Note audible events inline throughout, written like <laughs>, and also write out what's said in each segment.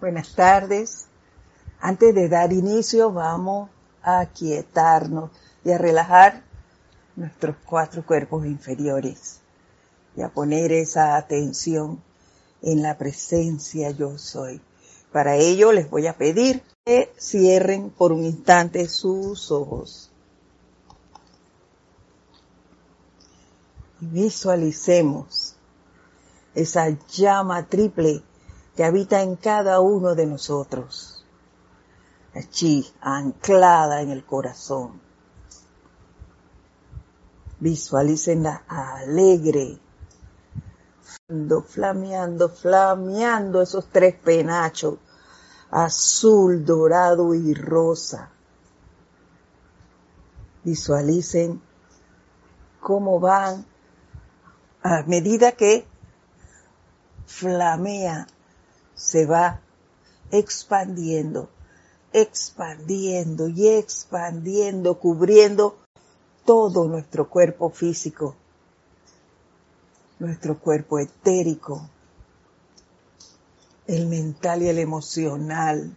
Buenas tardes. Antes de dar inicio vamos a quietarnos y a relajar nuestros cuatro cuerpos inferiores y a poner esa atención en la presencia yo soy. Para ello les voy a pedir que cierren por un instante sus ojos. Visualicemos esa llama triple que habita en cada uno de nosotros, allí anclada en el corazón. Visualícenla alegre, flameando, flameando esos tres penachos, azul, dorado y rosa. Visualicen cómo van a medida que flamea, se va expandiendo, expandiendo y expandiendo, cubriendo todo nuestro cuerpo físico, nuestro cuerpo etérico, el mental y el emocional.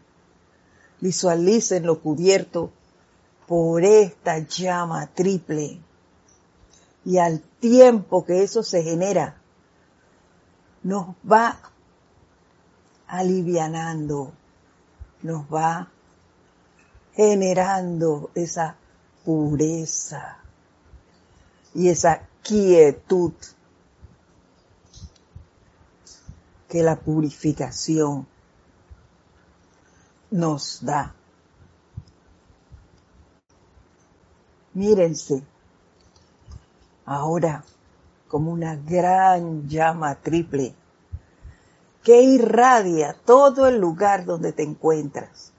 Visualicen lo cubierto por esta llama triple. Y al tiempo que eso se genera, nos va alivianando, nos va generando esa pureza y esa quietud que la purificación nos da. Mírense ahora como una gran llama triple que irradia todo el lugar donde te encuentras.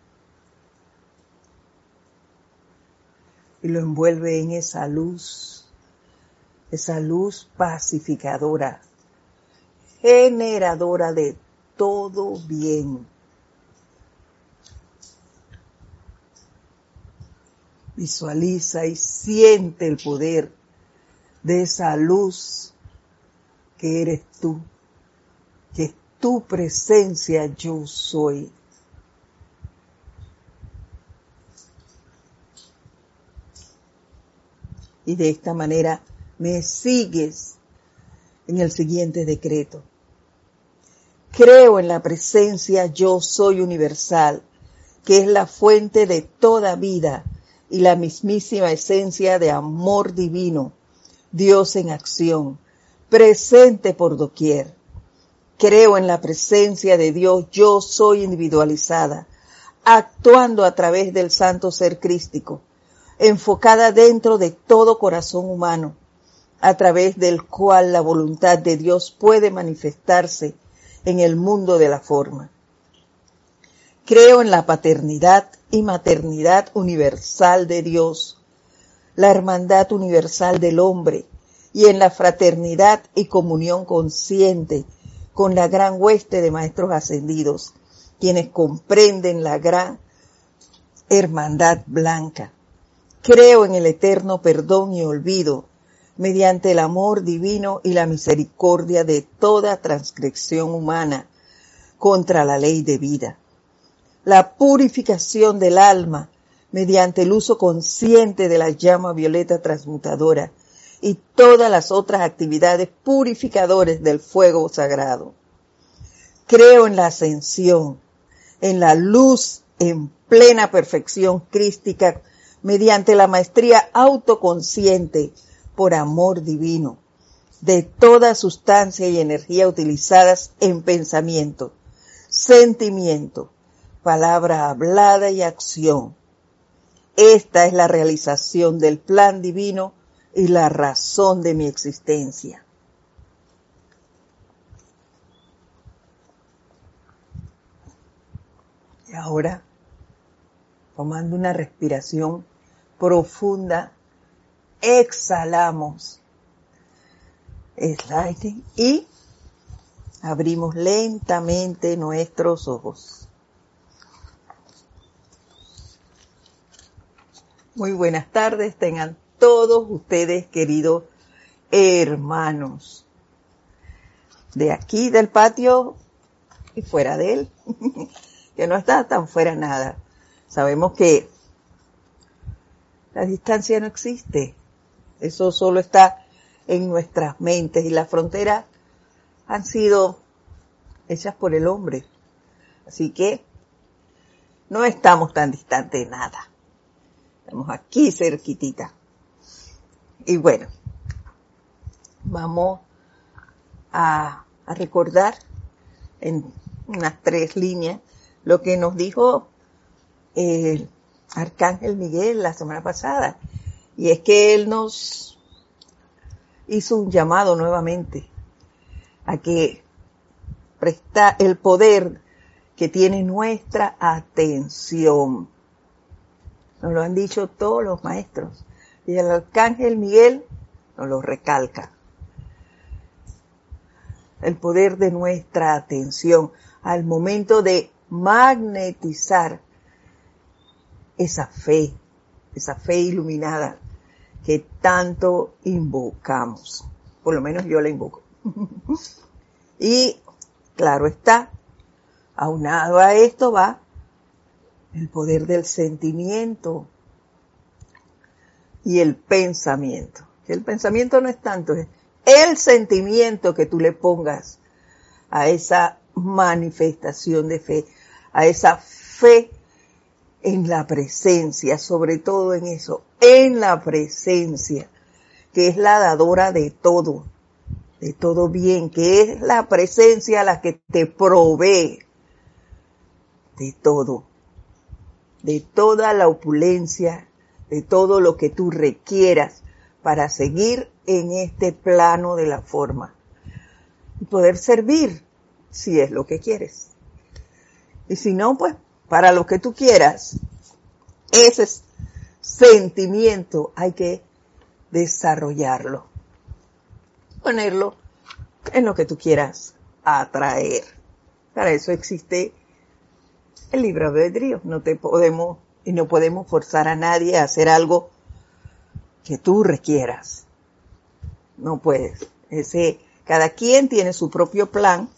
Y lo envuelve en esa luz, esa luz pacificadora generadora de todo bien. Visualiza y siente el poder de esa luz que eres tú, tu presencia yo soy. Y de esta manera me sigues en el siguiente decreto. Creo en la presencia yo soy universal, que es la fuente de toda vida y la mismísima esencia de amor divino, Dios en acción, presente por doquier. Creo en la presencia de Dios yo soy individualizada, actuando a través del santo ser crístico, enfocada dentro de todo corazón humano, a través del cual la voluntad de Dios puede manifestarse en el mundo de la forma. Creo en la paternidad y maternidad universal de Dios, la hermandad universal del hombre y en la fraternidad y comunión consciente con la gran hueste de maestros ascendidos, quienes comprenden la gran hermandad blanca. Creo en el eterno perdón y olvido mediante el amor divino y la misericordia de toda transgresión humana contra la ley de vida. La purificación del alma mediante el uso consciente de la llama violeta transmutadora y todas las otras actividades purificadoras del fuego sagrado. Creo en la ascensión, en la luz en plena perfección crística mediante la maestría autoconsciente por amor divino, de toda sustancia y energía utilizadas en pensamiento, sentimiento, palabra hablada y acción. Esta es la realización del plan divino y la razón de mi existencia. Y ahora, tomando una respiración profunda exhalamos. Sliding y abrimos lentamente nuestros ojos. Muy buenas tardes, tengan todos ustedes, queridos hermanos, de aquí del patio y fuera de él. <laughs> que no está tan fuera nada. Sabemos que la distancia no existe. Eso solo está en nuestras mentes y las fronteras han sido hechas por el hombre. Así que no estamos tan distantes de nada. Estamos aquí cerquitita. Y bueno, vamos a, recordar en unas tres líneas lo que nos dijo el Arcángel Miguel la semana pasada. Y es que él nos hizo un llamado nuevamente a que presta el poder que tiene nuestra atención. Nos lo han dicho todos los maestros. Y el arcángel Miguel nos lo recalca. El poder de nuestra atención al momento de magnetizar esa fe, esa fe iluminada que tanto invocamos. Por lo menos yo la invoco. <laughs> y claro está, aunado a esto va el poder del sentimiento y el pensamiento. El pensamiento no es tanto, es el sentimiento que tú le pongas a esa manifestación de fe, a esa fe en la presencia, sobre todo en eso, en la presencia, que es la dadora de todo, de todo bien, que es la presencia la que te provee de todo, de toda la opulencia, de todo lo que tú requieras para seguir en este plano de la forma y poder servir si es lo que quieres. Y si no, pues para lo que tú quieras, ese sentimiento hay que desarrollarlo, ponerlo en lo que tú quieras atraer. Para eso existe el libro albedrío. No te podemos y no podemos forzar a nadie a hacer algo que tú requieras. No puedes. Ese, cada quien tiene su propio plan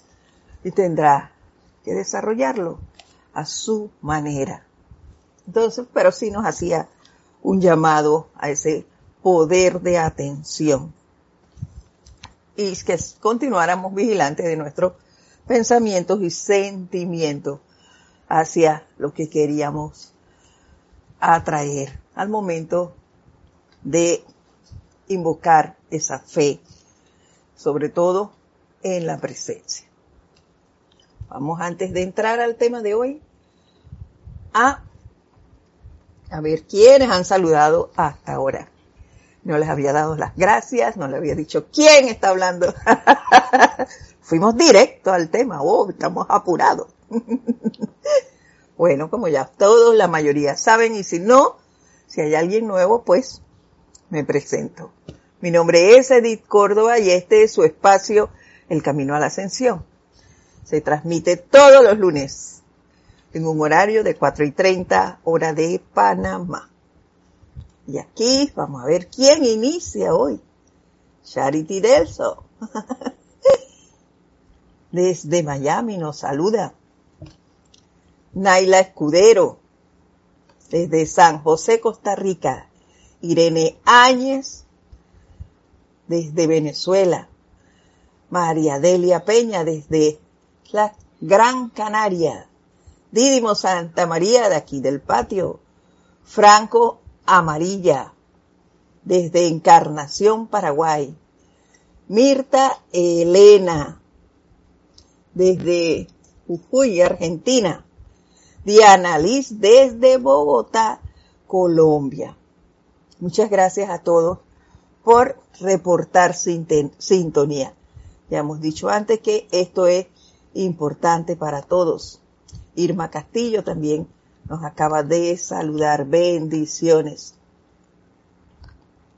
y tendrá que desarrollarlo a su manera. Entonces, pero sí nos hacía un llamado a ese poder de atención. Y que continuáramos vigilantes de nuestros pensamientos y sentimientos hacia lo que queríamos atraer al momento de invocar esa fe, sobre todo en la presencia. Vamos antes de entrar al tema de hoy a, a ver quiénes han saludado hasta ahora. No les había dado las gracias, no les había dicho quién está hablando. <laughs> Fuimos directo al tema, oh, estamos apurados. <laughs> bueno, como ya todos, la mayoría saben, y si no, si hay alguien nuevo, pues me presento. Mi nombre es Edith Córdoba y este es su espacio, El Camino a la Ascensión. Se transmite todos los lunes en un horario de 4 y 30 hora de Panamá. Y aquí vamos a ver quién inicia hoy. Charity Delso. <laughs> Desde Miami nos saluda. Naila Escudero. Desde San José, Costa Rica. Irene Áñez. Desde Venezuela. María Delia Peña desde la Gran Canaria. Dídimo Santa María de aquí del patio. Franco Amarilla, desde Encarnación, Paraguay. Mirta Elena, desde Jujuy, Argentina. Diana Liz, desde Bogotá, Colombia. Muchas gracias a todos por reportar sintonía. Ya hemos dicho antes que esto es importante para todos. Irma Castillo también nos acaba de saludar. Bendiciones.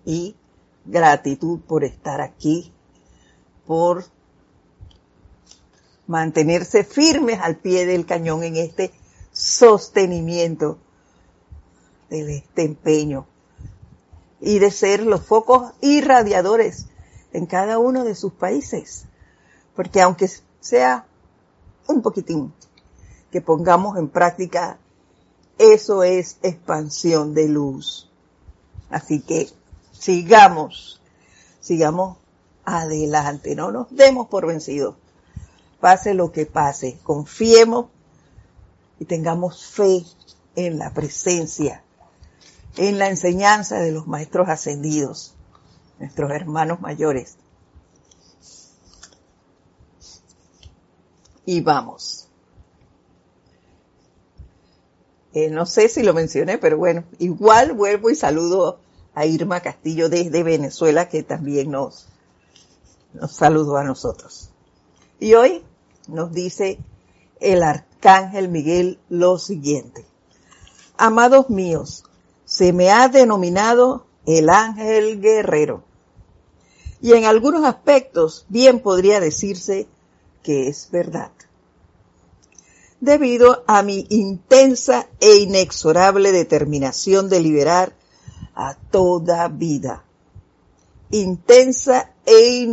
Y gratitud por estar aquí, por mantenerse firmes al pie del cañón en este sostenimiento de este empeño y de ser los focos irradiadores en cada uno de sus países. Porque aunque sea un poquitín que pongamos en práctica, eso es expansión de luz. Así que sigamos, sigamos adelante, no nos demos por vencidos. Pase lo que pase, confiemos y tengamos fe en la presencia, en la enseñanza de los maestros ascendidos, nuestros hermanos mayores. Y vamos. Eh, no sé si lo mencioné, pero bueno, igual vuelvo y saludo a Irma Castillo desde Venezuela, que también nos, nos saludó a nosotros. Y hoy nos dice el arcángel Miguel lo siguiente. Amados míos, se me ha denominado el ángel guerrero. Y en algunos aspectos bien podría decirse que es verdad. Debido a mi intensa e inexorable determinación de liberar a toda vida. Intensa e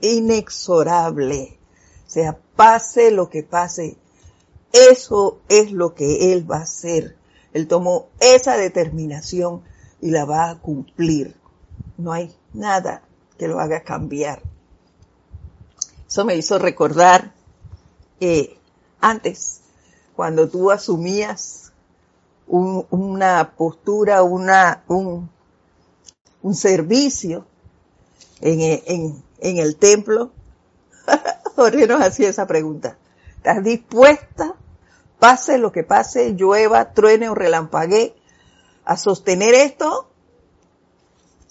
inexorable. Sea, pase lo que pase, eso es lo que Él va a hacer. Él tomó esa determinación y la va a cumplir. No hay nada que lo haga cambiar. Eso me hizo recordar que antes, cuando tú asumías una postura, una, un, servicio en, en el templo, <laughs> Hacía esa pregunta. ¿Estás dispuesta, pase lo que pase, llueva, truene o relampaguee, a sostener esto?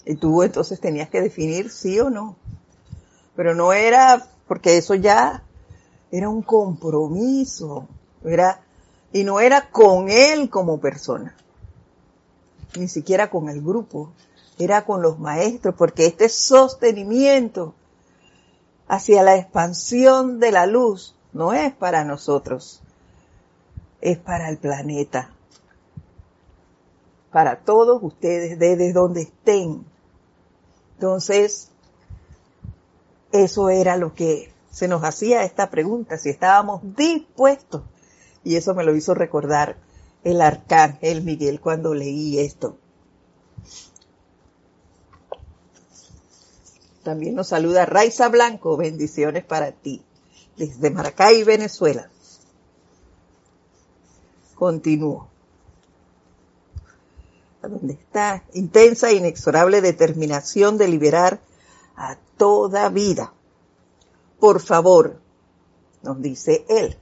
Y tú entonces tenías que definir sí o no. Pero no era, porque eso ya era un compromiso, era, y no era con él como persona, ni siquiera con el grupo, era con los maestros, porque este sostenimiento hacia la expansión de la luz no es para nosotros, es para el planeta, para todos ustedes desde donde estén. Entonces, eso era lo que se nos hacía esta pregunta, si estábamos dispuestos. Y eso me lo hizo recordar el arcángel Miguel cuando leí esto. También nos saluda Raiza Blanco, bendiciones para ti, desde Maracay, Venezuela. Continúo. ¿Dónde está? Intensa e inexorable determinación de liberar a toda vida. Por favor, nos dice él,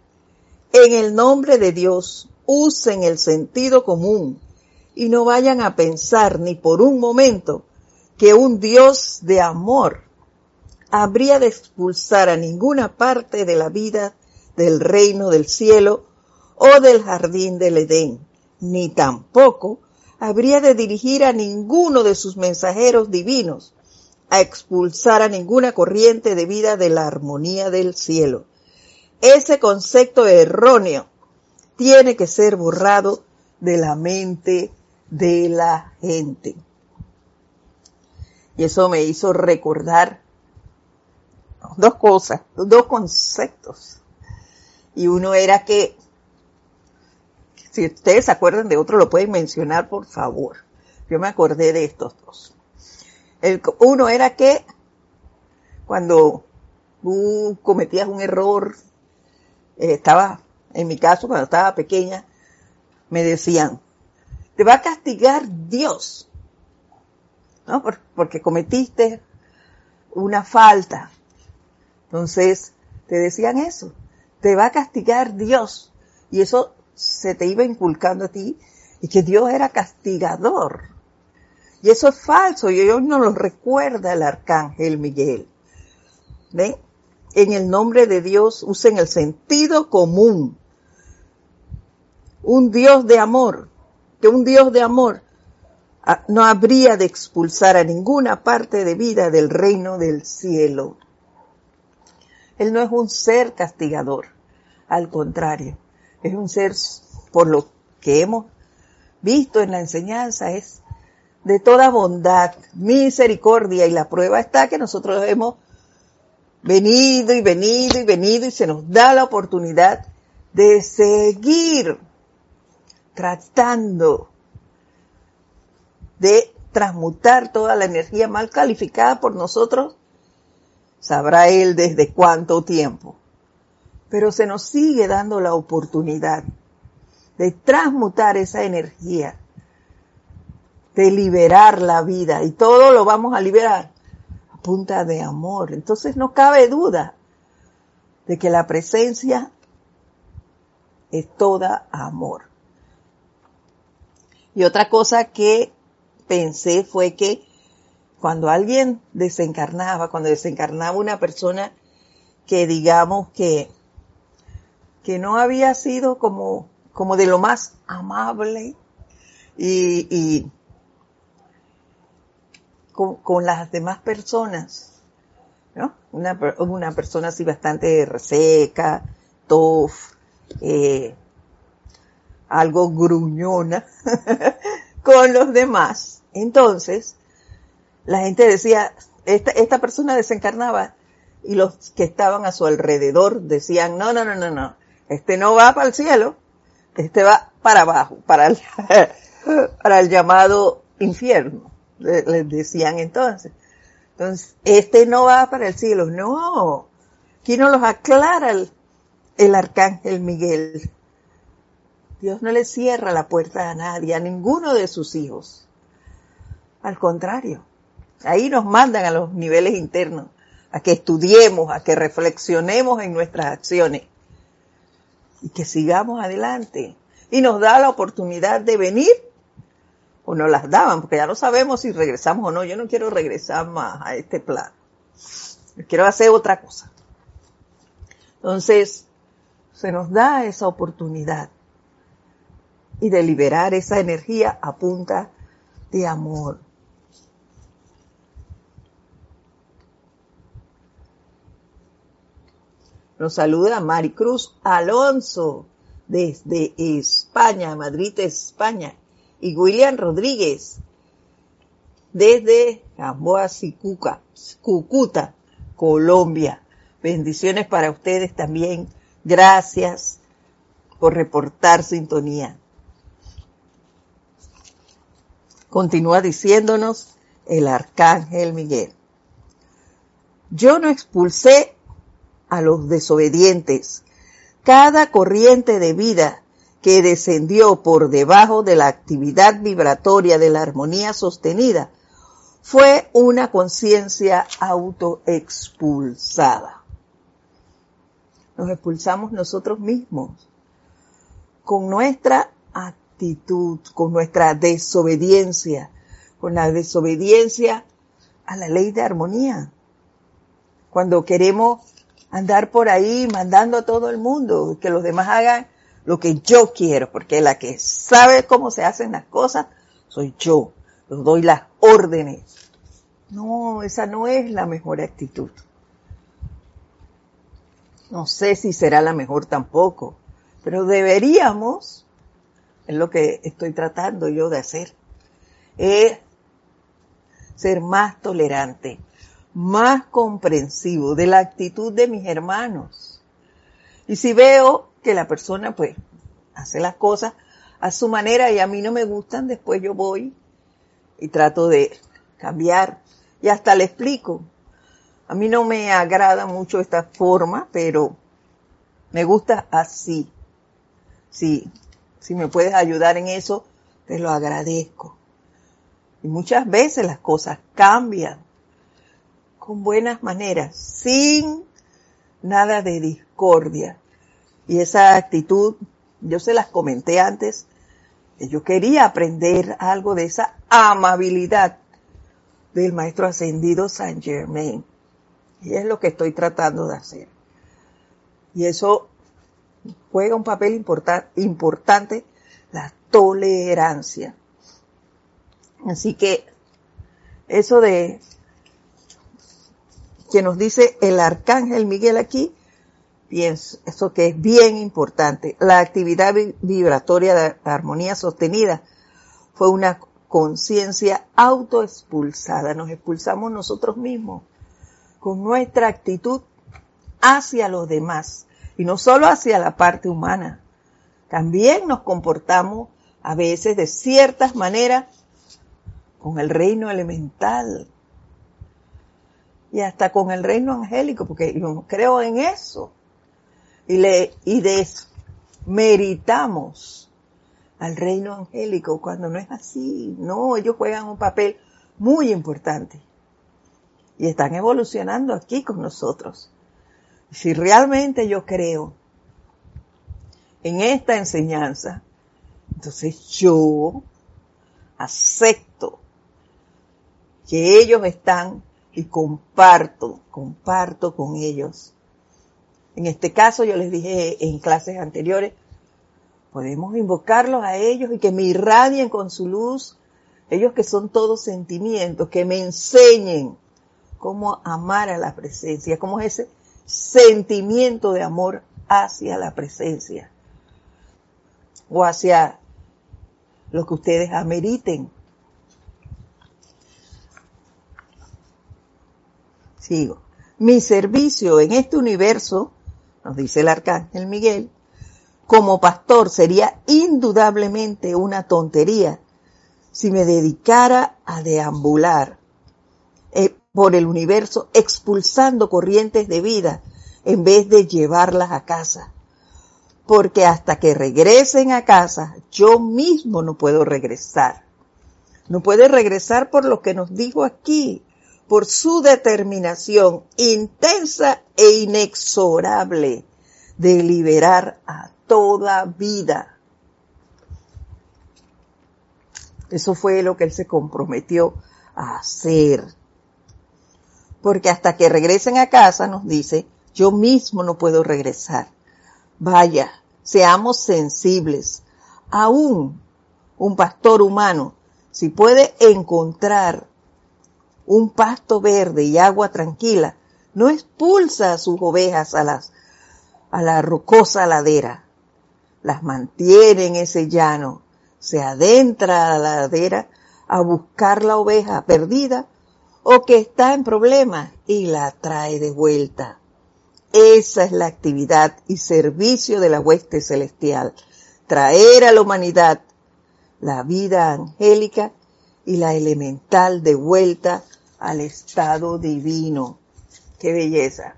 en el nombre de Dios, usen el sentido común y no vayan a pensar ni por un momento que un Dios de amor habría de expulsar a ninguna parte de la vida del reino del cielo o del jardín del Edén, ni tampoco habría de dirigir a ninguno de sus mensajeros divinos a expulsar a ninguna corriente de vida de la armonía del cielo. Ese concepto erróneo tiene que ser borrado de la mente de la gente. Y eso me hizo recordar dos cosas, dos conceptos. Y uno era que, si ustedes se acuerdan de otro, lo pueden mencionar, por favor. Yo me acordé de estos dos. El, uno era que cuando tú cometías un error, eh, estaba, en mi caso, cuando estaba pequeña, me decían, te va a castigar Dios ¿no? porque cometiste una falta. Entonces, te decían eso, te va a castigar Dios. Y eso se te iba inculcando a ti y que Dios era castigador. Y eso es falso y hoy no lo recuerda el arcángel Miguel. ¿Ven? En el nombre de Dios usen el sentido común. Un Dios de amor, que un Dios de amor no habría de expulsar a ninguna parte de vida del reino del cielo. Él no es un ser castigador, al contrario, es un ser, por lo que hemos visto en la enseñanza, es de toda bondad, misericordia y la prueba está que nosotros hemos venido y venido y venido y se nos da la oportunidad de seguir tratando de transmutar toda la energía mal calificada por nosotros, sabrá él desde cuánto tiempo. Pero se nos sigue dando la oportunidad de transmutar esa energía, de liberar la vida y todo lo vamos a liberar a punta de amor. Entonces no cabe duda de que la presencia es toda amor. Y otra cosa que pensé fue que cuando alguien desencarnaba, cuando desencarnaba una persona que digamos que, que no había sido como, como de lo más amable y, y con, las demás personas, ¿no? Una, una persona así bastante reseca, tough, eh, algo gruñona <laughs> con los demás. Entonces, la gente decía, esta, esta persona desencarnaba y los que estaban a su alrededor decían, no, no, no, no, no, este no va para el cielo, este va para abajo, para el, <laughs> para el llamado infierno, les decían entonces. Entonces, este no va para el cielo, no. Aquí no los aclara el, el arcángel Miguel. Dios no le cierra la puerta a nadie, a ninguno de sus hijos. Al contrario, ahí nos mandan a los niveles internos, a que estudiemos, a que reflexionemos en nuestras acciones y que sigamos adelante. Y nos da la oportunidad de venir o nos las daban, porque ya no sabemos si regresamos o no. Yo no quiero regresar más a este plan. Quiero hacer otra cosa. Entonces, se nos da esa oportunidad y de liberar esa energía a punta de amor. Nos saluda Maricruz Alonso desde España, Madrid, España. Y William Rodríguez desde Gamboa, Cúcuta, Colombia. Bendiciones para ustedes también Gracias por reportar sintonía. Continúa diciéndonos el arcángel Miguel. Yo no expulsé a los desobedientes. Cada corriente de vida que descendió por debajo de la actividad vibratoria de la armonía sostenida fue una conciencia autoexpulsada nos expulsamos nosotros mismos con nuestra actitud, con nuestra desobediencia, con la desobediencia a la ley de armonía. Cuando queremos andar por ahí mandando a todo el mundo, que los demás hagan lo que yo quiero, porque la que sabe cómo se hacen las cosas soy yo, les doy las órdenes. No, esa no es la mejor actitud. No sé si será la mejor tampoco, pero deberíamos, es lo que estoy tratando yo de hacer, es ser más tolerante, más comprensivo de la actitud de mis hermanos. Y si veo que la persona pues hace las cosas a su manera y a mí no me gustan, después yo voy y trato de cambiar y hasta le explico, a mí no me agrada mucho esta forma, pero me gusta así. Sí, si me puedes ayudar en eso, te lo agradezco. Y muchas veces las cosas cambian con buenas maneras, sin nada de discordia. Y esa actitud, yo se las comenté antes, yo quería aprender algo de esa amabilidad del maestro ascendido Saint Germain. Y es lo que estoy tratando de hacer. Y eso juega un papel importante, la tolerancia. Así que eso de que nos dice el arcángel Miguel aquí, pienso, eso que es bien importante. La actividad vibratoria de armonía sostenida fue una conciencia autoexpulsada. Nos expulsamos nosotros mismos con nuestra actitud hacia los demás Y no solo hacia la parte humana, también nos comportamos a veces de ciertas maneras con el reino elemental y hasta con el reino angélico, porque yo creo en eso. Y le y desmeritamos al reino angélico cuando no es así. No, ellos juegan un papel muy importante y están evolucionando aquí con nosotros. Si realmente yo creo en esta enseñanza, entonces yo acepto que ellos están y comparto, comparto con ellos. En este caso yo les dije en clases anteriores, podemos invocarlos a ellos y que me irradien con su luz, ellos que son todos sentimientos, que me enseñen cómo amar a la presencia, cómo es ese sentimiento de amor hacia la presencia o hacia lo que ustedes ameriten. Sigo. Mi servicio en este universo, nos dice el arcángel Miguel, como pastor sería indudablemente una tontería si me dedicara a deambular eh, por el universo expulsando corrientes de vida en vez de llevarlas a casa. Porque hasta que regresen a casa, yo mismo no puedo regresar. No puede regresar por lo que nos dijo aquí, por su determinación intensa e inexorable de liberar a toda vida. Eso fue lo que él se comprometió a hacer. Porque hasta que regresen a casa, nos dice, yo mismo no puedo regresar. Vaya, seamos sensibles. Aún un pastor humano, si puede encontrar un pasto verde y agua tranquila, no expulsa a sus ovejas a las a la rocosa ladera, las mantiene en ese llano, se adentra a la ladera a buscar la oveja perdida o que está en problemas y la trae de vuelta. Esa es la actividad y servicio de la hueste celestial, traer a la humanidad la vida angélica y la elemental de vuelta al estado divino. Qué belleza,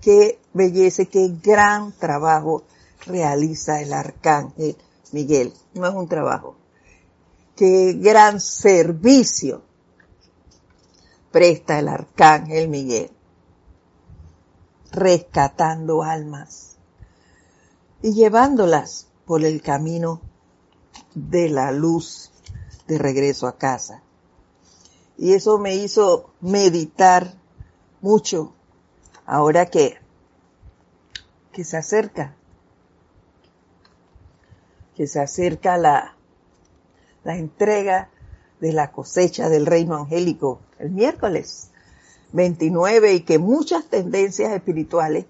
qué belleza, qué gran trabajo realiza el arcángel Miguel. No es un trabajo. Qué gran servicio presta el arcángel Miguel, rescatando almas y llevándolas por el camino de la luz de regreso a casa. Y eso me hizo meditar mucho ahora que, que se acerca, que se acerca la, la entrega de la cosecha del reino angélico el miércoles 29 y que muchas tendencias espirituales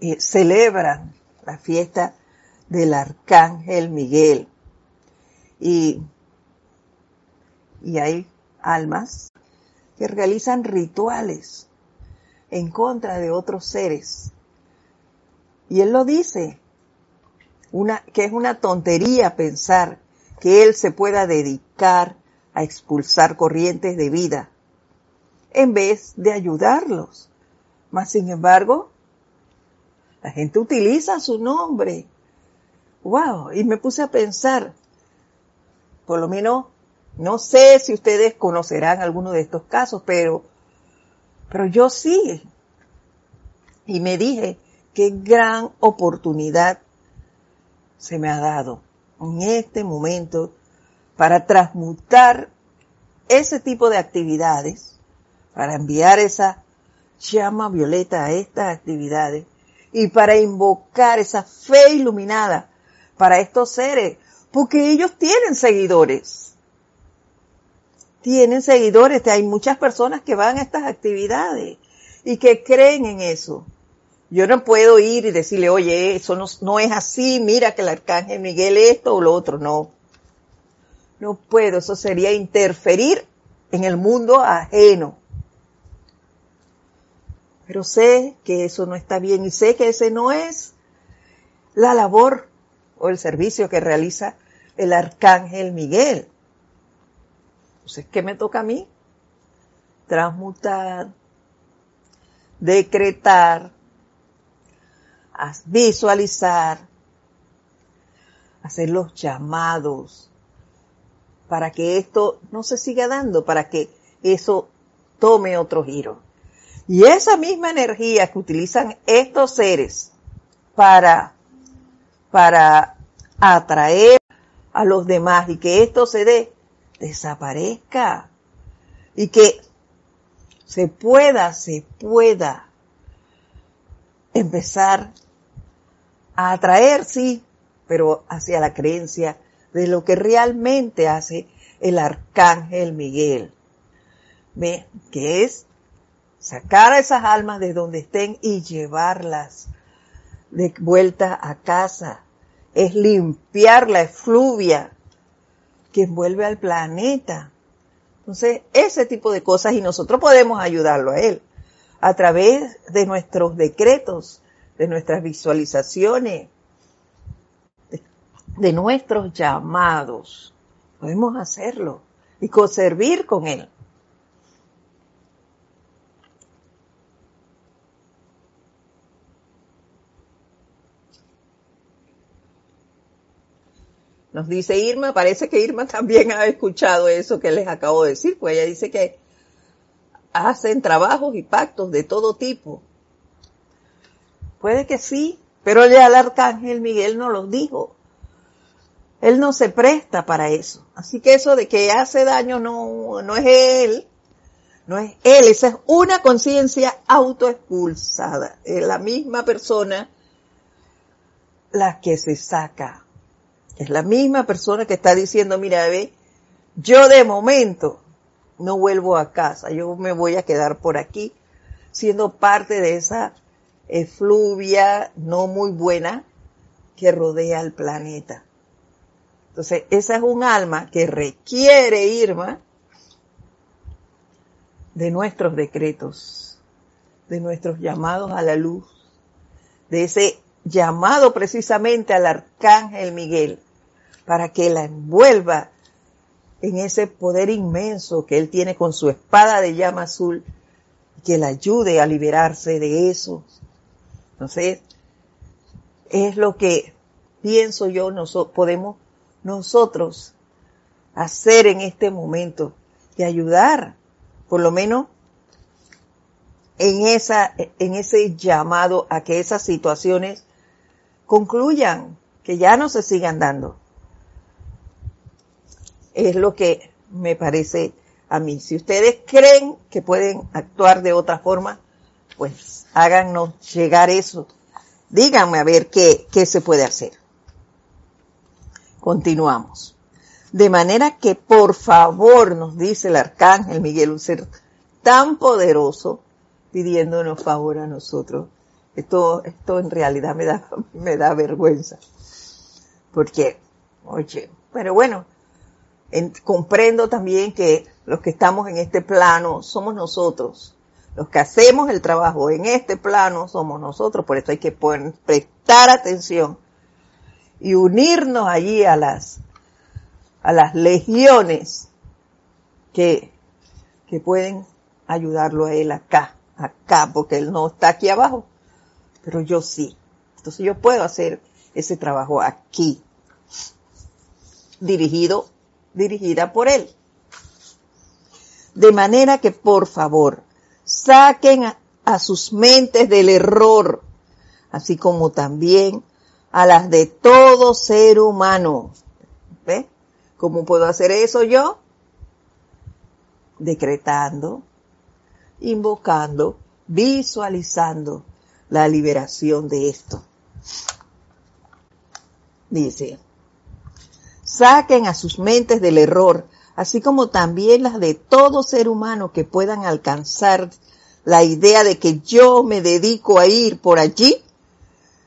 eh, celebran la fiesta del arcángel Miguel. Y, y hay almas que realizan rituales en contra de otros seres. Y él lo dice, una, que es una tontería pensar que él se pueda dedicar a expulsar corrientes de vida en vez de ayudarlos. Mas, sin embargo, la gente utiliza su nombre. Wow, y me puse a pensar, por lo menos no sé si ustedes conocerán alguno de estos casos, pero, pero yo sí. Y me dije, qué gran oportunidad se me ha dado en este momento para transmutar ese tipo de actividades, para enviar esa llama violeta a estas actividades y para invocar esa fe iluminada para estos seres, porque ellos tienen seguidores tienen seguidores, hay muchas personas que van a estas actividades y que creen en eso. Yo no puedo ir y decirle, oye, eso no, es así, mira que el arcángel Miguel esto o lo otro, no. No puedo, eso sería interferir en el mundo ajeno. Pero sé que eso no está bien y sé que ese no es la labor o el servicio que realiza el arcángel Miguel. Entonces, ¿qué me toca a mí? Transmutar, decretar, visualizar, hacer los llamados para que esto no se siga dando, para que eso tome otro giro. Y esa misma energía que utilizan estos seres para, para atraer a los demás y que esto se dé, desaparezca. Y que se pueda, se pueda empezar a atraer, sí, pero hacia la creencia de lo que realmente hace el arcángel Miguel. ¿Ve? Que es sacar a esas almas de donde estén y llevarlas de vuelta a casa. Es limpiar la efluvia que envuelve al planeta. Entonces, ese tipo de cosas y nosotros podemos ayudarlo a él a través de nuestros decretos, de nuestras visualizaciones, de, nuestros llamados. Podemos hacerlo y conservar con él. Nos dice Irma, parece que Irma también ha escuchado eso que les acabo de decir, pues ella dice que hacen trabajos y pactos de todo tipo. Puede que sí, pero ya el arcángel Miguel no los dijo. Él no se presta para eso. Así que eso de que hace daño no, no es él, no es él, esa es una conciencia autoexpulsada. Es la misma persona la que se saca es la misma persona que está diciendo, mira, ve, yo de momento no vuelvo a casa, yo me voy a quedar por aquí, siendo parte de esa efluvia no muy buena que rodea el planeta. Entonces, esa es un alma que requiere, Irma, de nuestros decretos, de nuestros llamados a la luz, de ese llamado precisamente al arcángel Miguel, para que la envuelva en ese poder inmenso que él tiene con su espada de llama azul, que la ayude a liberarse de eso. Entonces, es lo que pienso yo podemos nosotros hacer en este momento y ayudar, por lo menos en esa, en ese llamado a que esas situaciones concluyan, que ya no se sigan dando es lo que me parece a mí. Si ustedes creen que pueden actuar de otra forma, pues háganos llegar eso. Díganme a ver qué, qué se puede hacer. Continuamos. De manera que por favor nos dice el arcángel Miguel, un ser tan poderoso, pidiéndonos favor a nosotros. Esto, esto en realidad me da, <laughs> me da vergüenza. Porque, oye, pero bueno, comprendo también que los que estamos en este plano somos nosotros. Los que hacemos el trabajo en este plano somos nosotros, por eso hay que prestar atención y unirnos allí a las, a las legiones que, que pueden ayudarlo a él acá, acá, porque él no está aquí abajo, pero yo sí. Entonces yo puedo hacer ese trabajo aquí, dirigido dirigida por él. De manera que por favor, saquen a, sus mentes del error, así como también a las de todo ser humano. ¿Ve? ¿Cómo puedo hacer eso yo? Decretando, invocando, visualizando la liberación de esto. Dice, Saquen a sus mentes del error, así como también las de todo ser humano que puedan alcanzar la idea de que yo me dedico a ir por allí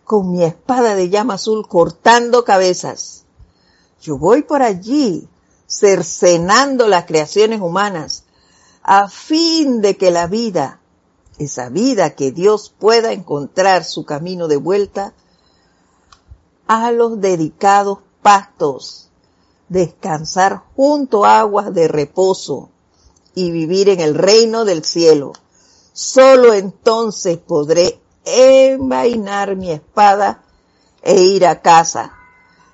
con mi espada de llama azul cortando cabezas. Yo voy por allí cercenando las creaciones humanas a fin de que la vida esa vida que Dios pueda encontrar su camino de vuelta a los dedicados pastos, descansar junto aguas de reposo y vivir en el reino del cielo. Solo entonces podré envainar mi espada e ir a casa.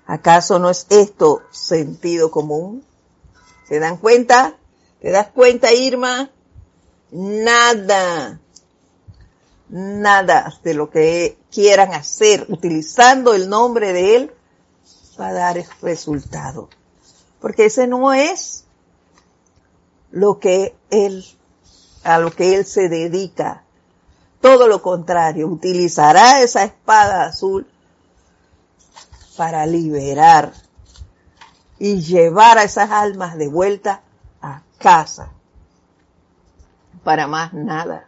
¿Acaso no es esto sentido común? ¿Se dan cuenta? ¿Te das cuenta, Irma? Nada, nada de lo que quieran hacer utilizando el nombre de Él va a dar resultado. Porque ese no es lo que Él, a lo que Él se dedica. Todo lo contrario, utilizará esa espada azul para liberar y llevar a esas almas de vuelta a casa. Para más nada.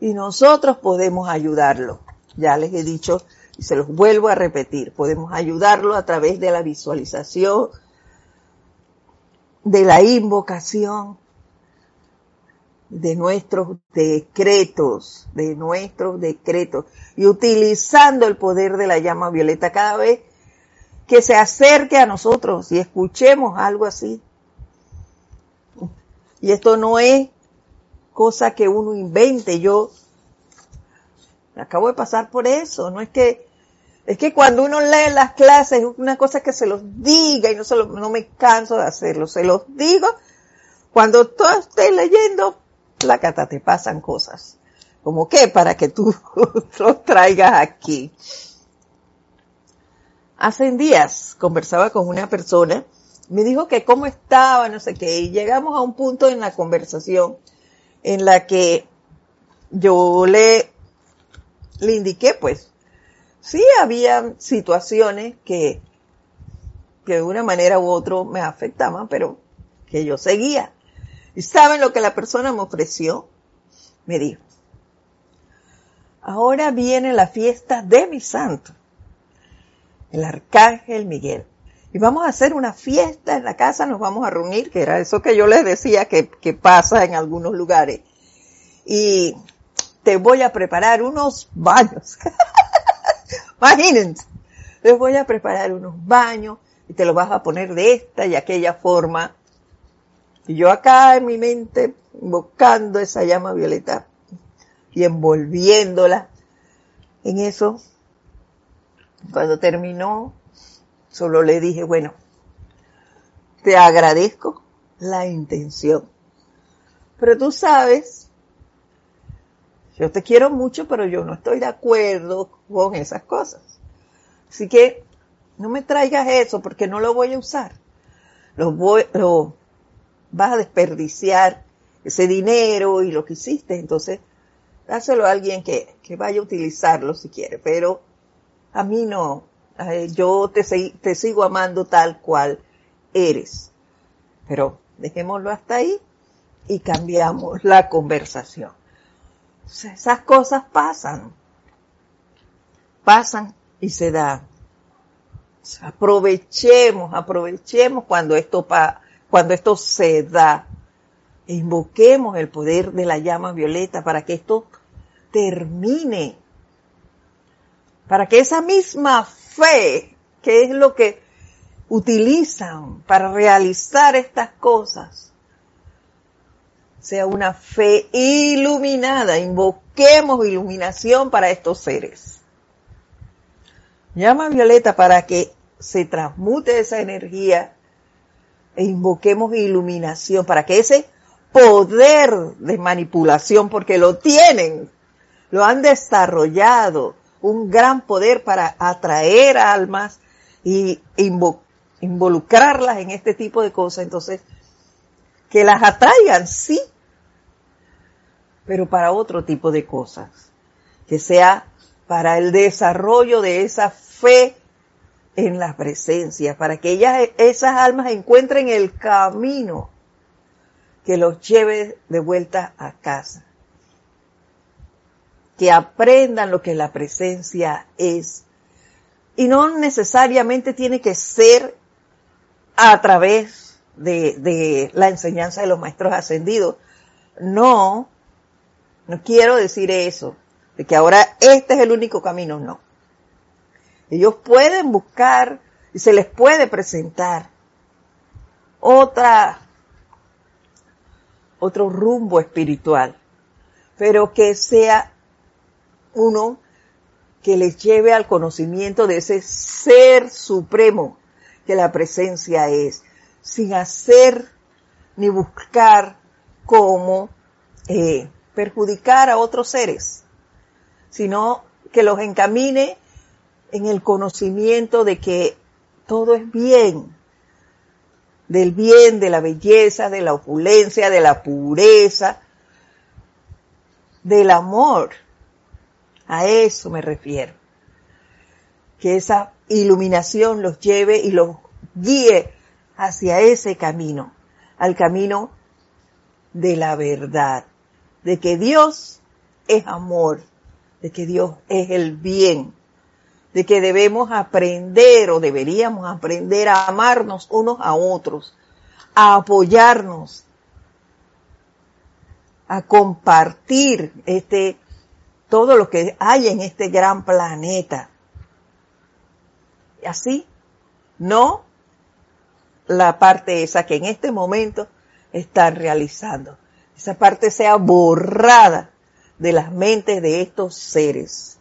Y nosotros podemos ayudarlo. Ya les he dicho y se los vuelvo a repetir. Podemos ayudarlo a través de la visualización, de la invocación, de nuestros decretos, de nuestros decretos, y utilizando el poder de la llama violeta cada vez que se acerque a nosotros y escuchemos algo así. Y esto no es cosa que uno invente, yo acabo de pasar por eso, no es que, es que cuando uno lee las clases es una cosa que se los diga y no, se no me canso de hacerlo, se los digo, cuando tú estés leyendo, la cata te pasan cosas. Como que para que tú <laughs> los traigas aquí. Hace días conversaba con una persona, me dijo que cómo estaba, no sé qué, y llegamos a un punto en la conversación en la que yo le, le indiqué, pues, sí había situaciones que, que de una manera u otra me afectaban, pero que yo seguía. ¿Y saben lo que la persona me ofreció? Me dijo, ahora viene la fiesta de mi santo, el arcángel Miguel. Y vamos a hacer una fiesta en la casa, nos vamos a reunir, que era eso que yo les decía que, que pasa en algunos lugares. Y te voy a preparar unos baños. <laughs> Imagínense, les voy a preparar unos baños y te los vas a poner de esta y aquella forma y yo acá en mi mente invocando esa llama violeta y envolviéndola en eso, cuando terminó, solo le dije, bueno, te agradezco la intención. Pero tú sabes, yo te quiero mucho, pero yo no estoy de acuerdo con esas cosas. Así que no me traigas eso porque no lo voy a usar. Lo voy, lo, vas a desperdiciar ese dinero y lo que hiciste, entonces dáselo a alguien que, que vaya a utilizarlo si quiere, pero a mí no, yo te, te sigo amando tal cual eres, pero dejémoslo hasta ahí y cambiamos la conversación. Esas cosas pasan, pasan y se dan. Aprovechemos, aprovechemos cuando esto pasa cuando esto se da, invoquemos el poder de la llama violeta para que esto termine, para que esa misma fe, que es lo que utilizan para realizar estas cosas, sea una fe iluminada. Invoquemos iluminación para estos seres. Llama violeta para que se transmute esa energía e invoquemos iluminación para que ese poder de manipulación, porque lo tienen, lo han desarrollado, un gran poder para atraer almas y involucrarlas en este tipo de cosas. Entonces, que las atraigan, sí, pero para otro tipo de cosas, que sea para el desarrollo de esa fe en la presencia, para que ellas, esas almas encuentren el camino que los lleve de vuelta a casa. Que aprendan lo que la presencia es. Y no necesariamente tiene que ser a través de, de la enseñanza de los maestros ascendidos. No, No quiero decir eso, de que ahora este es el único camino, no. Ellos pueden buscar y se les puede presentar otra, otro rumbo espiritual, pero que sea uno que les lleve al conocimiento de ese ser supremo que la presencia es, sin hacer ni buscar cómo eh, perjudicar a otros seres, sino que los encamine en el conocimiento de que todo es bien, del bien, de la belleza, de la opulencia, de la pureza, del amor. A eso me refiero. Que esa iluminación los lleve y los guíe hacia ese camino, al camino de la verdad, de que Dios es amor, de que Dios es el bien, de que debemos aprender o deberíamos aprender a amarnos unos a otros, a apoyarnos, a compartir este todo lo que hay en este gran planeta. Y así, no la parte esa que en este momento están realizando. Esa parte sea borrada de las mentes de estos seres.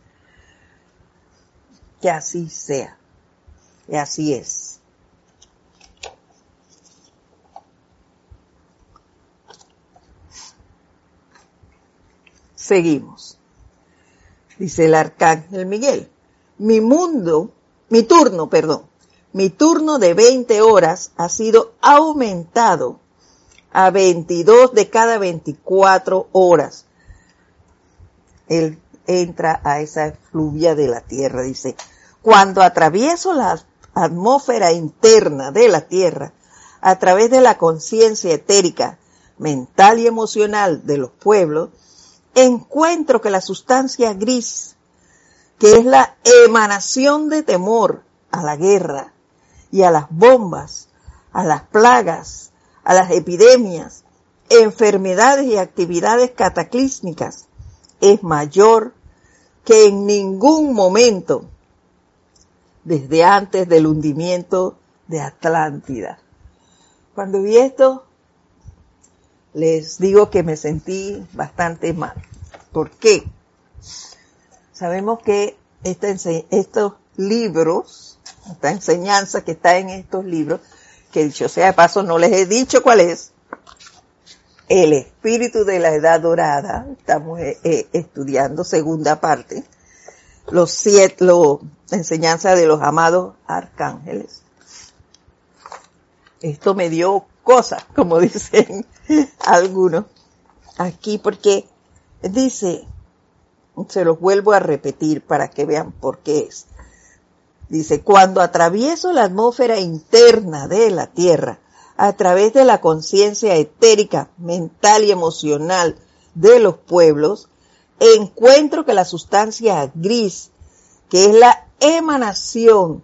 Que así sea. Y así es. Seguimos. Dice el arcángel Miguel. Mi mundo, mi turno, perdón, mi turno de 20 horas ha sido aumentado a 22 de cada 24 horas. Él entra a esa fluvia de la Tierra, dice, cuando atravieso la atmósfera interna de la Tierra, a través de la conciencia etérica, mental y emocional de los pueblos, encuentro que la sustancia gris, que es la emanación de temor a la guerra y a las bombas, a las plagas, a las epidemias, enfermedades y actividades cataclísmicas es mayor que en ningún momento desde antes del hundimiento de Atlántida. Cuando vi esto, les digo que me sentí bastante mal. ¿Por qué? Sabemos que estos libros, esta enseñanza que está en estos libros, que dicho sea de paso no les he dicho cuál es, el espíritu de la edad dorada, estamos eh, eh, estudiando segunda parte, los siete, la enseñanza de los amados arcángeles. Esto me dio cosas, como <laughs> dicen algunos aquí, porque dice, se los vuelvo a repetir para que vean por qué es. Dice, cuando atravieso la atmósfera interna de la Tierra, a través de la conciencia etérica, mental y emocional de los pueblos, encuentro que la sustancia gris, que es la emanación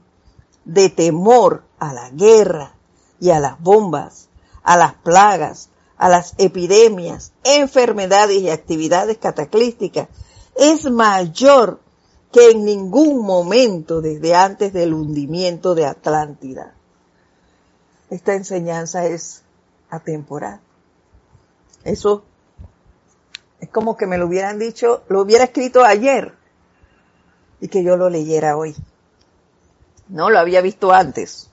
de temor a la guerra y a las bombas, a las plagas, a las epidemias, enfermedades y actividades cataclísticas, es mayor que en ningún momento desde antes del hundimiento de Atlántida. Esta enseñanza es atemporal. Eso es como que me lo hubieran dicho, lo hubiera escrito ayer y que yo lo leyera hoy. No lo había visto antes.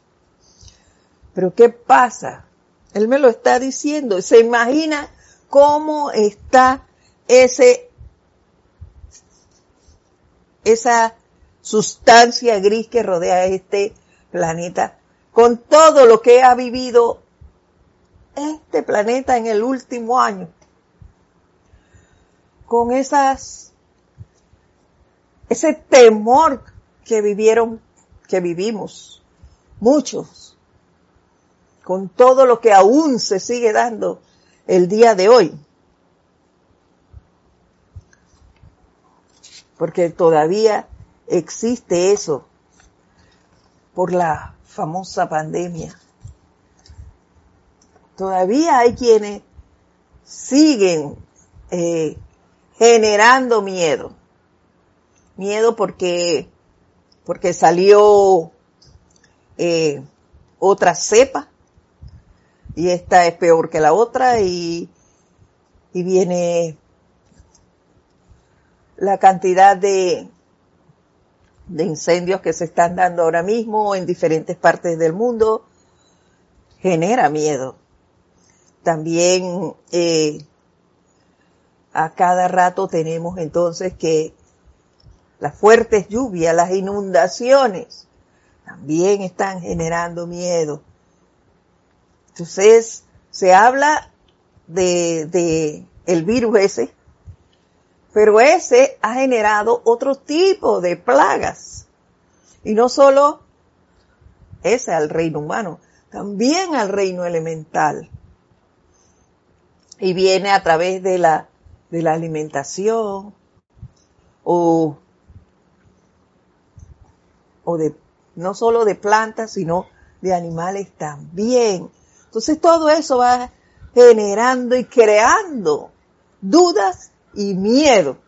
Pero ¿qué pasa? Él me lo está diciendo. Se imagina cómo está ese esa sustancia gris que rodea este planeta, con todo lo que ha vivido este planeta en el último año, con esas, ese temor que vivieron, que vivimos, muchos, con todo lo que aún se sigue dando el día de hoy. Porque todavía existe eso por la famosa pandemia. Todavía hay quienes siguen eh, generando miedo. Miedo porque, porque salió eh, otra cepa y esta es peor que la otra y, y viene la cantidad de, de incendios que se están dando ahora mismo en diferentes partes del mundo genera miedo. También eh, a cada rato tenemos entonces que las fuertes lluvias, las inundaciones, también están generando miedo. Entonces, se habla de, de el virus ese, pero ese ha generado otro tipo de plagas. Y no solo ese al reino humano, también al reino elemental. Y viene a través de la, de la alimentación o, o de, no solo de plantas, sino de animales también. Entonces todo eso va generando y creando dudas y miedo.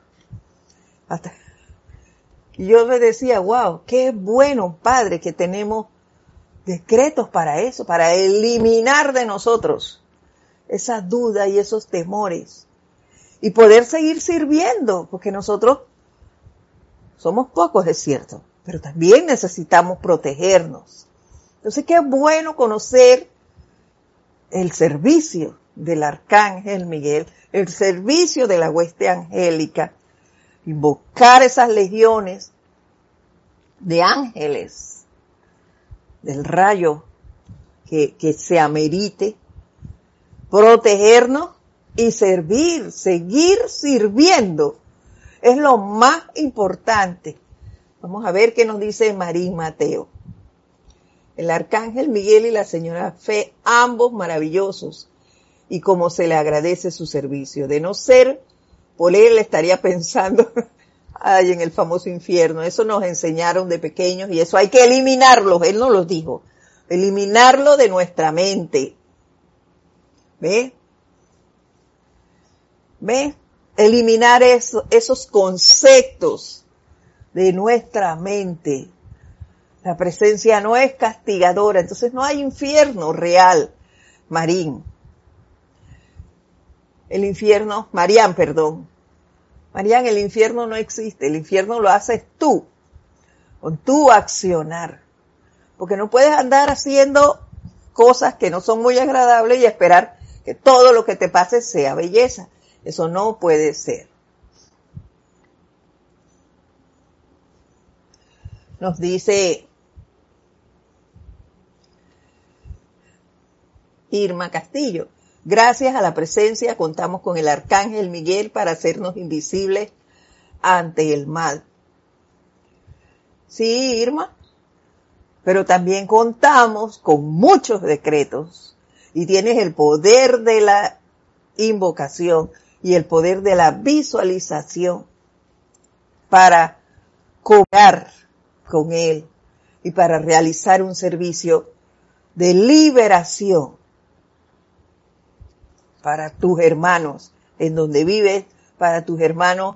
Hasta yo me decía, wow, qué bueno, Padre, que tenemos decretos para eso, para eliminar de nosotros esas dudas y esos temores y poder seguir sirviendo, porque nosotros somos pocos, es cierto, pero también necesitamos protegernos. Entonces, qué bueno conocer el servicio del arcángel Miguel, el servicio de la hueste angélica, invocar esas legiones de ángeles del rayo que, que se amerite, protegernos y servir, seguir sirviendo. Es lo más importante. Vamos a ver qué nos dice Marín Mateo. El arcángel Miguel y la señora Fe, ambos maravillosos, y como se le agradece su servicio. De no ser por él, estaría pensando, <laughs> ay, en el famoso infierno. Eso nos enseñaron de pequeños y eso hay que eliminarlo. Él nos lo dijo. Eliminarlo de nuestra mente. ¿Ve? ¿Ve? Eliminar eso, esos conceptos de nuestra mente. La presencia no es castigadora, entonces no hay infierno real, Marín. El infierno, Marían, perdón. Marían, el infierno no existe, el infierno lo haces tú, con tu accionar. Porque no puedes andar haciendo cosas que no son muy agradables y esperar que todo lo que te pase sea belleza. Eso no puede ser. Nos dice Irma Castillo. Gracias a la presencia contamos con el arcángel Miguel para hacernos invisibles ante el mal. Sí, Irma, pero también contamos con muchos decretos y tienes el poder de la invocación y el poder de la visualización para cobrar con él y para realizar un servicio de liberación para tus hermanos en donde vives, para tus hermanos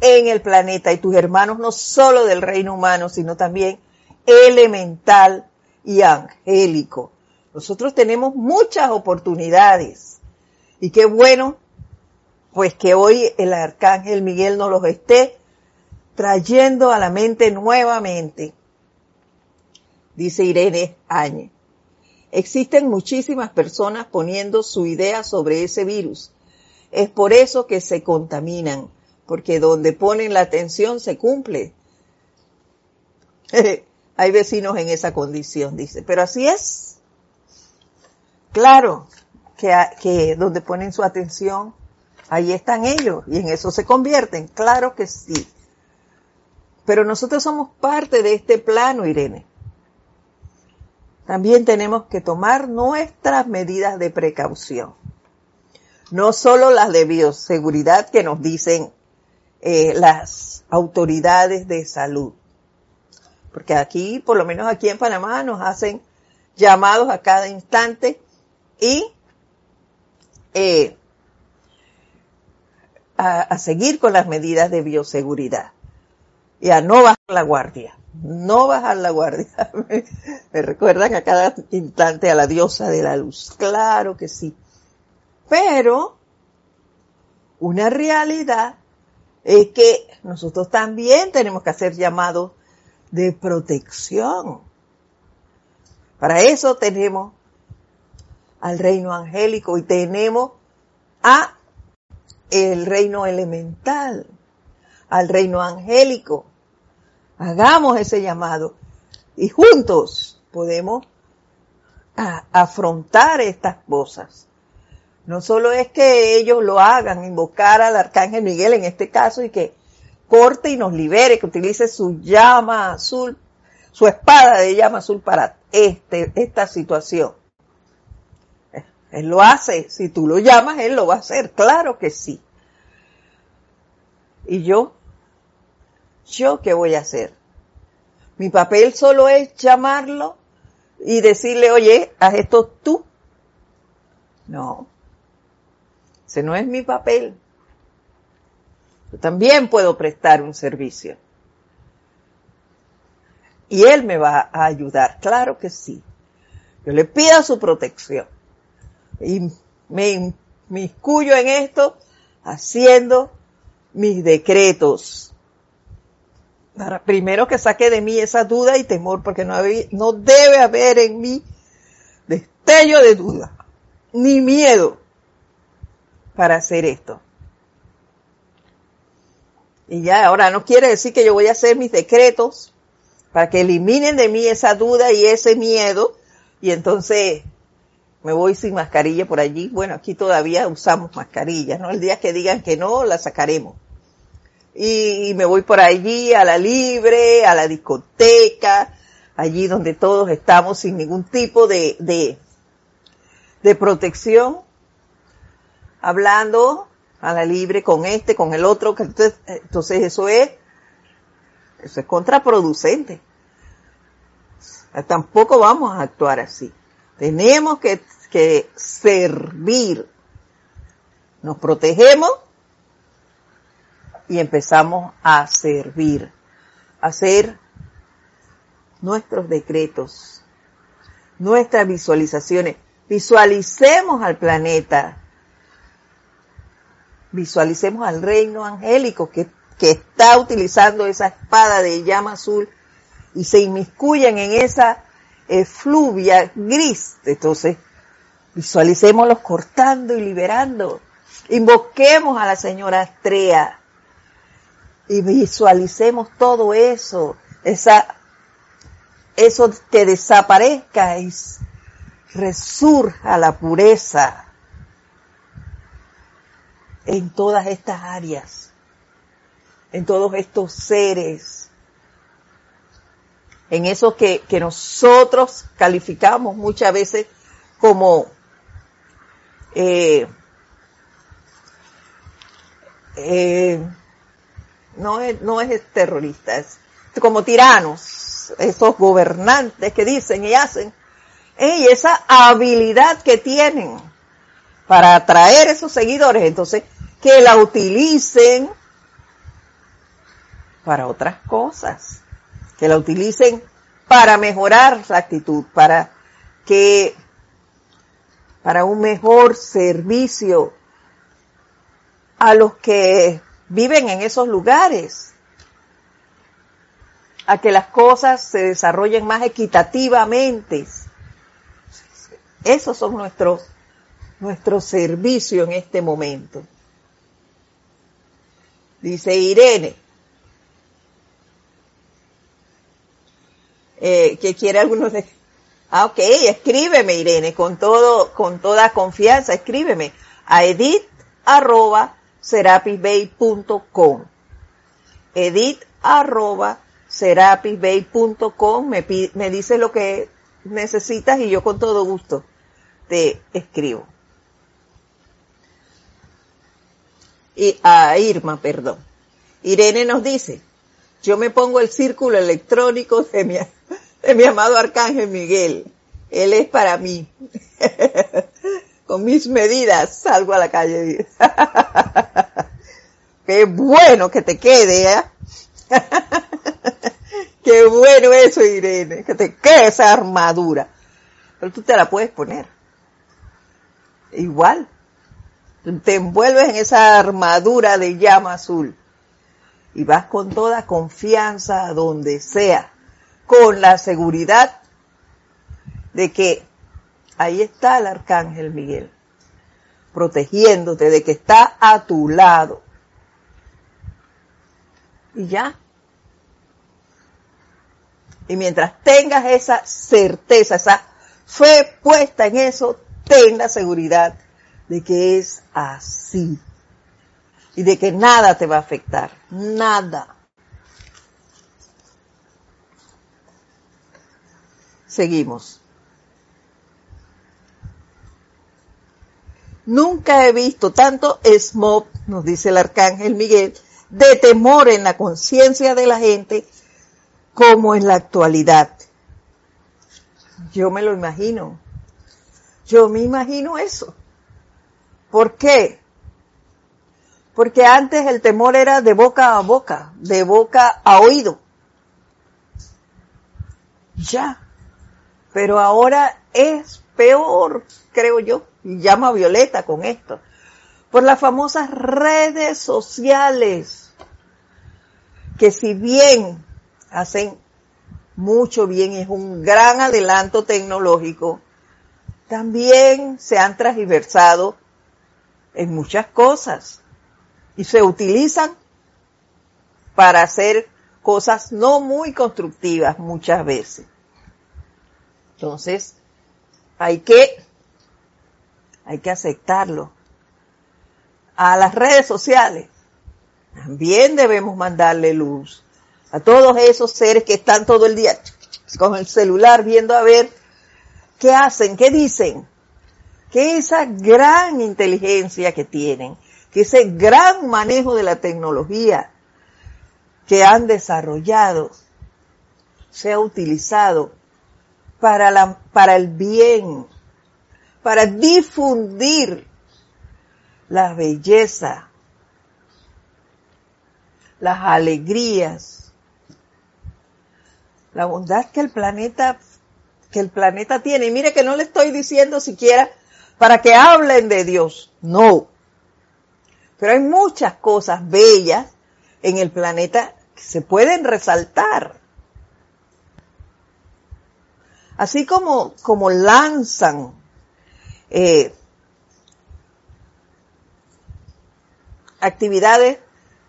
en el planeta y tus hermanos no solo del reino humano, sino también elemental y angélico. Nosotros tenemos muchas oportunidades y qué bueno pues que hoy el arcángel Miguel nos los esté trayendo a la mente nuevamente, dice Irene Áñez. Existen muchísimas personas poniendo su idea sobre ese virus. Es por eso que se contaminan, porque donde ponen la atención se cumple. <laughs> Hay vecinos en esa condición, dice. Pero así es. Claro que, donde ponen su atención, ahí están ellos y en eso se convierten. Claro que sí. Pero nosotros somos parte de este plano, Irene también tenemos que tomar nuestras medidas de precaución. No solo las de bioseguridad que nos dicen eh, las autoridades de salud. Porque aquí, por lo menos aquí en Panamá, nos hacen llamados a cada instante y eh, a, seguir con las medidas de bioseguridad y a no bajar la guardia. No bajar la guardia. <laughs> Me recuerdan a cada instante a la diosa de la luz. Claro que sí. Pero una realidad es que nosotros también tenemos que hacer llamados de protección. Para eso tenemos al reino angélico y tenemos a el reino elemental, al reino angélico. Hagamos ese llamado y juntos podemos afrontar estas cosas. No solo es que ellos lo hagan, invocar al arcángel Miguel en este caso y que corte y nos libere, que utilice su llama azul, su espada de llama azul para este, esta situación. Él lo hace, si tú lo llamas, Él lo va a hacer, claro que sí. ¿Y yo? ¿Yo qué voy a hacer? Mi papel solo es llamarlo y decirle, oye, haz esto tú. No, ese no es mi papel. Yo también puedo prestar un servicio. Y Él me va a ayudar, claro que sí. Yo le pido su protección. Y me inmiscuyo en esto haciendo mis decretos. Para primero que saque de mí esa duda y temor, porque no, no debe haber en mí destello de duda, ni miedo para hacer esto. Y ya, ahora no quiere decir que yo voy a hacer mis decretos para que eliminen de mí esa duda y ese miedo y entonces me voy sin mascarilla por allí. Bueno, aquí todavía usamos mascarillas, ¿no? El día que digan que no, la sacaremos. Y, me voy por allí a la libre, a la discoteca, allí donde todos estamos sin ningún tipo de, de, de protección hablando a la libre con este, con el otro, entonces, entonces eso es, eso es contraproducente. Tampoco vamos a actuar así. Tenemos que, que servir. Nos protegemos y empezamos a servir, a hacer nuestros decretos, nuestras visualizaciones. Visualicemos al planeta visualicemos al reino angélico que, está utilizando esa espada de llama azul y se inmiscuyen en esa efluvia gris. Entonces, visualicémoslos cortando y liberando. Invoquemos a la señora Astrea y visualicemos todo eso, esa, eso que desaparezca y resurja la pureza en todas estas áreas, en todos estos seres, en eso que, que nosotros calificamos muchas veces como eh, eh, no, es, no es terroristas, como tiranos, esos gobernantes que dicen y hacen, y esa habilidad que tienen para atraer esos seguidores, entonces que la utilicen para otras cosas, que la utilicen para mejorar la actitud, para que, para un mejor servicio a los que viven en esos lugares, a que las cosas se desarrollen más equitativamente. Esos son nuestros, nuestro servicio en este momento. Dice Irene, eh, que quiere algunos de... Ah, ok, escríbeme Irene, con todo, con toda confianza, escríbeme a edit arroba serapisbay.com. Edit arroba serapisbay.com, me, me dice lo que necesitas y yo con todo gusto te escribo. y a Irma, perdón. Irene nos dice, yo me pongo el círculo electrónico de mi, de mi amado Arcángel Miguel. Él es para mí. <laughs> Con mis medidas salgo a la calle. <laughs> qué bueno que te quede, ¿eh? <laughs> qué bueno eso, Irene, que te quede esa armadura. Pero tú te la puedes poner. Igual. Te envuelves en esa armadura de llama azul y vas con toda confianza a donde sea, con la seguridad de que ahí está el arcángel Miguel, protegiéndote, de que está a tu lado. Y ya. Y mientras tengas esa certeza, esa fe puesta en eso, ten la seguridad de que es así. Y de que nada te va a afectar. Nada. Seguimos. Nunca he visto tanto smog, nos dice el arcángel Miguel, de temor en la conciencia de la gente como en la actualidad. Yo me lo imagino. Yo me imagino eso. ¿Por qué? Porque antes el temor era de boca a boca, de boca a oído. Ya. Pero ahora es peor, creo yo llama a Violeta con esto, por las famosas redes sociales, que si bien hacen mucho bien, es un gran adelanto tecnológico, también se han transversado en muchas cosas y se utilizan para hacer cosas no muy constructivas muchas veces. Entonces, hay que hay que aceptarlo. A las redes sociales también debemos mandarle luz. A todos esos seres que están todo el día con el celular viendo a ver qué hacen, qué dicen. Que esa gran inteligencia que tienen, que ese gran manejo de la tecnología que han desarrollado sea utilizado para, la, para el bien para difundir la belleza, las alegrías, la bondad que el planeta que el planeta tiene. Y mire que no le estoy diciendo siquiera para que hablen de Dios, no. Pero hay muchas cosas bellas en el planeta que se pueden resaltar. Así como, como lanzan eh, actividades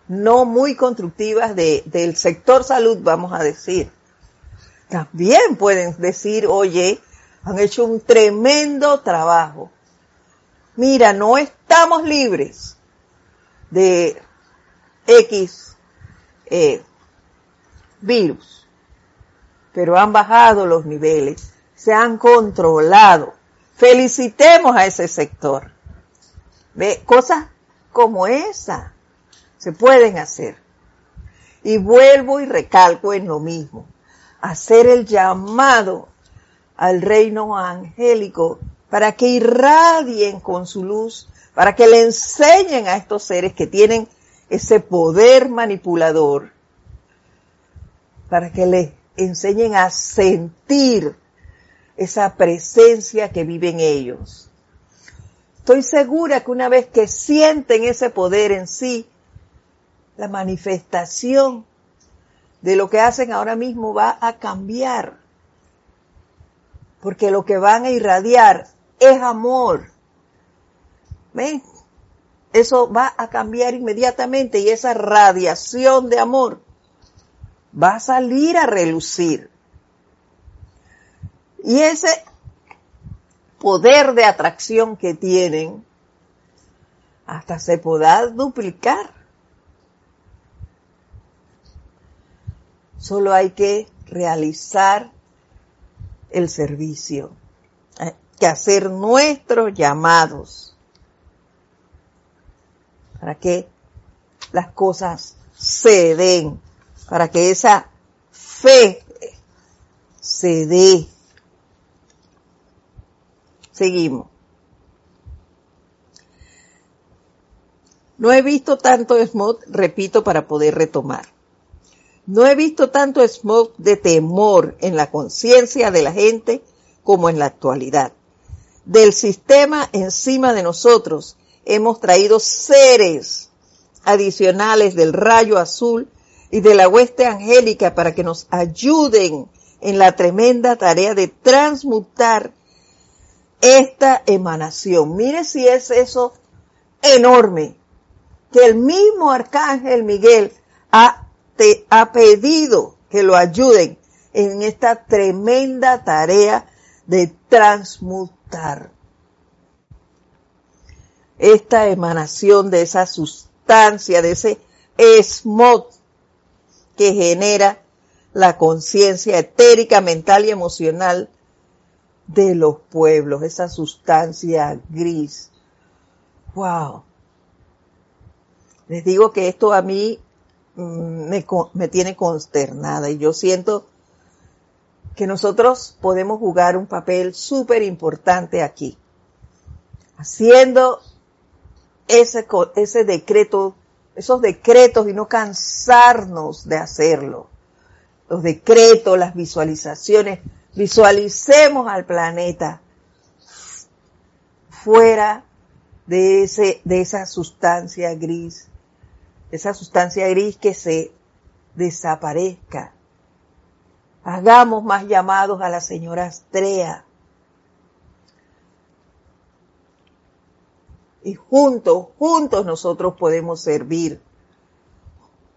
no muy constructivas de, del sector salud, vamos a decir. También pueden decir, oye, han hecho un tremendo trabajo. Mira, no estamos libres de X eh, virus, pero han bajado los niveles, se han controlado. Felicitemos a ese sector. ¿Ve? Cosas como esa se pueden hacer. Y vuelvo y recalco en lo mismo. Hacer el llamado al reino angélico para que irradien con su luz, para que le enseñen a estos seres que tienen ese poder manipulador, para que le enseñen a sentir esa presencia que vive en ellos. Estoy segura que una vez que sienten ese poder en sí, la manifestación de lo que hacen ahora mismo va a cambiar. Porque lo que van a irradiar es amor. ¿Ven? Eso va a cambiar inmediatamente y esa radiación de amor va a salir a relucir. Y ese poder de atracción que tienen hasta se podrá duplicar. Solo hay que realizar el servicio, hay que hacer nuestros llamados para que las cosas se den, para que esa fe se dé Seguimos. No he visto tanto smog, repito, para poder retomar. No he visto tanto smog de temor en la conciencia de la gente como en la actualidad. Del sistema encima de nosotros hemos traído seres adicionales del rayo azul y de la hueste angélica para que nos ayuden en la tremenda tarea de transmutar esta emanación. Mire si es eso enorme, que el mismo arcángel Miguel ha, te, ha pedido que lo ayuden en esta tremenda tarea de transmutar esta emanación de esa sustancia, de ese smog que genera la conciencia etérica, mental y emocional de los pueblos, esa sustancia gris. Wow. Les digo que esto a mí mm, me, me tiene consternada y yo siento que nosotros podemos jugar un papel súper importante aquí, haciendo ese, ese decreto esos decretos y no cansarnos de hacerlo. Los decretos, las visualizaciones, visualicemos al planeta fuera de, ese, de esa sustancia gris, esa sustancia gris que se desaparezca. Hagamos más llamados a la señora Astrea. y juntos, juntos nosotros podemos servir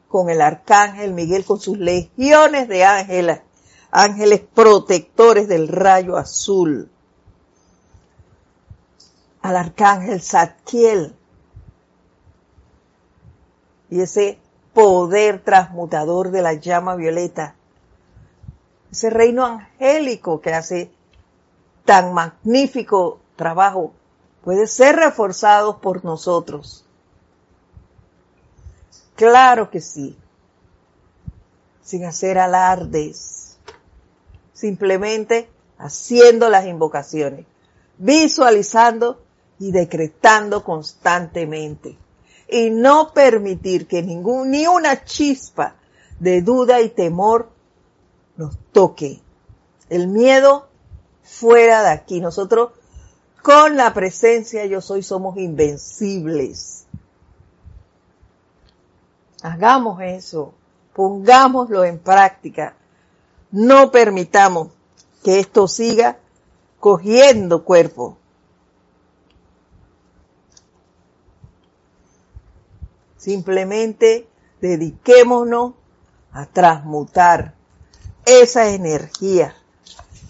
con el arcángel Miguel, con sus legiones de ángeles, ángeles protectores del rayo azul, al arcángel Zadkiel. Y ese poder transmutador de la llama violeta, ese reino angélico que hace tan magnífico trabajo puede ser reforzado por nosotros. Claro que sí, sin hacer alardes, simplemente haciendo las invocaciones, visualizando y decretando constantemente y no permitir que ningún, ni una chispa de duda y temor nos toque. El miedo fuera de aquí. Nosotros con la presencia yo soy somos invencibles. Hagamos eso, pongámoslo en práctica. No permitamos que esto siga cogiendo cuerpo. Simplemente dediquémonos a transmutar esa energía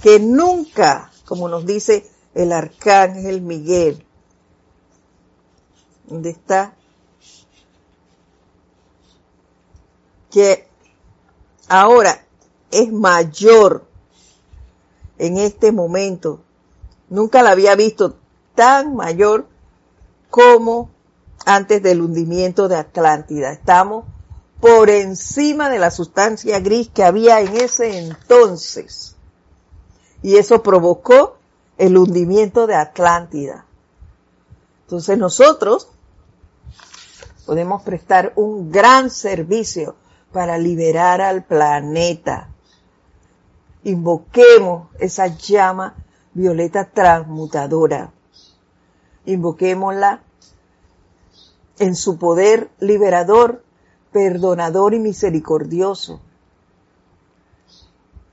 que nunca, como nos dice el arcángel Miguel. ¿Dónde está? Que ahora es mayor en este momento. Nunca la había visto tan mayor como antes del hundimiento de Atlántida. Estamos por encima de la sustancia gris que había en ese entonces. Y eso provocó el hundimiento de Atlántida. Entonces nosotros podemos prestar un gran servicio para liberar al planeta. Invoquemos esa llama violeta transmutadora. Invoquémosla en su poder liberador, perdonador y misericordioso.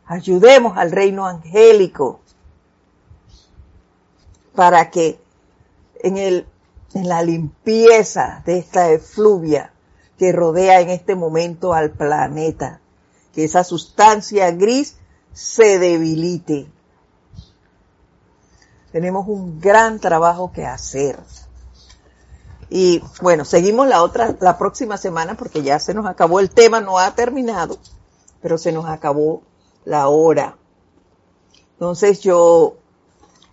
Ayudemos al reino angélico para que en, el, en la limpieza de esta efluvia que rodea en este momento al planeta, que esa sustancia gris se debilite. Tenemos un gran trabajo que hacer. Y bueno, seguimos la otra, la próxima semana porque ya se nos acabó el tema, no ha terminado, pero se nos acabó la hora. Entonces yo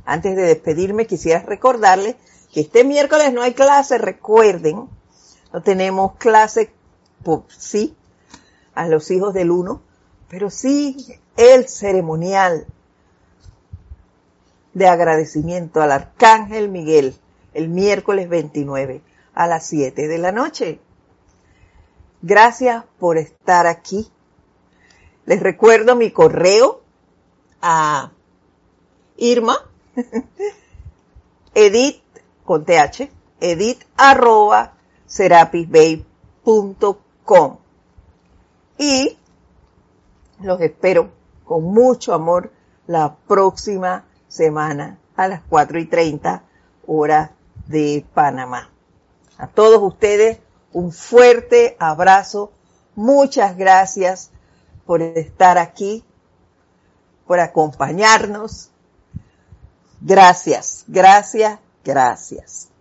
antes de despedirme, quisiera recordarles que este miércoles no hay clase, recuerden, no tenemos clase, sí, a los hijos del uno, pero sí el ceremonial de agradecimiento al Arcángel Miguel el miércoles 29 a las 7 de la noche. Gracias por estar aquí. Les recuerdo mi correo a Irma, <laughs> edit con th, edit arroba serapisbabe.com. Y los espero con mucho amor la próxima semana a las 4 y 30 horas de Panamá. A todos ustedes un fuerte abrazo. Muchas gracias por estar aquí, por acompañarnos. Gracias, gracias, gracias.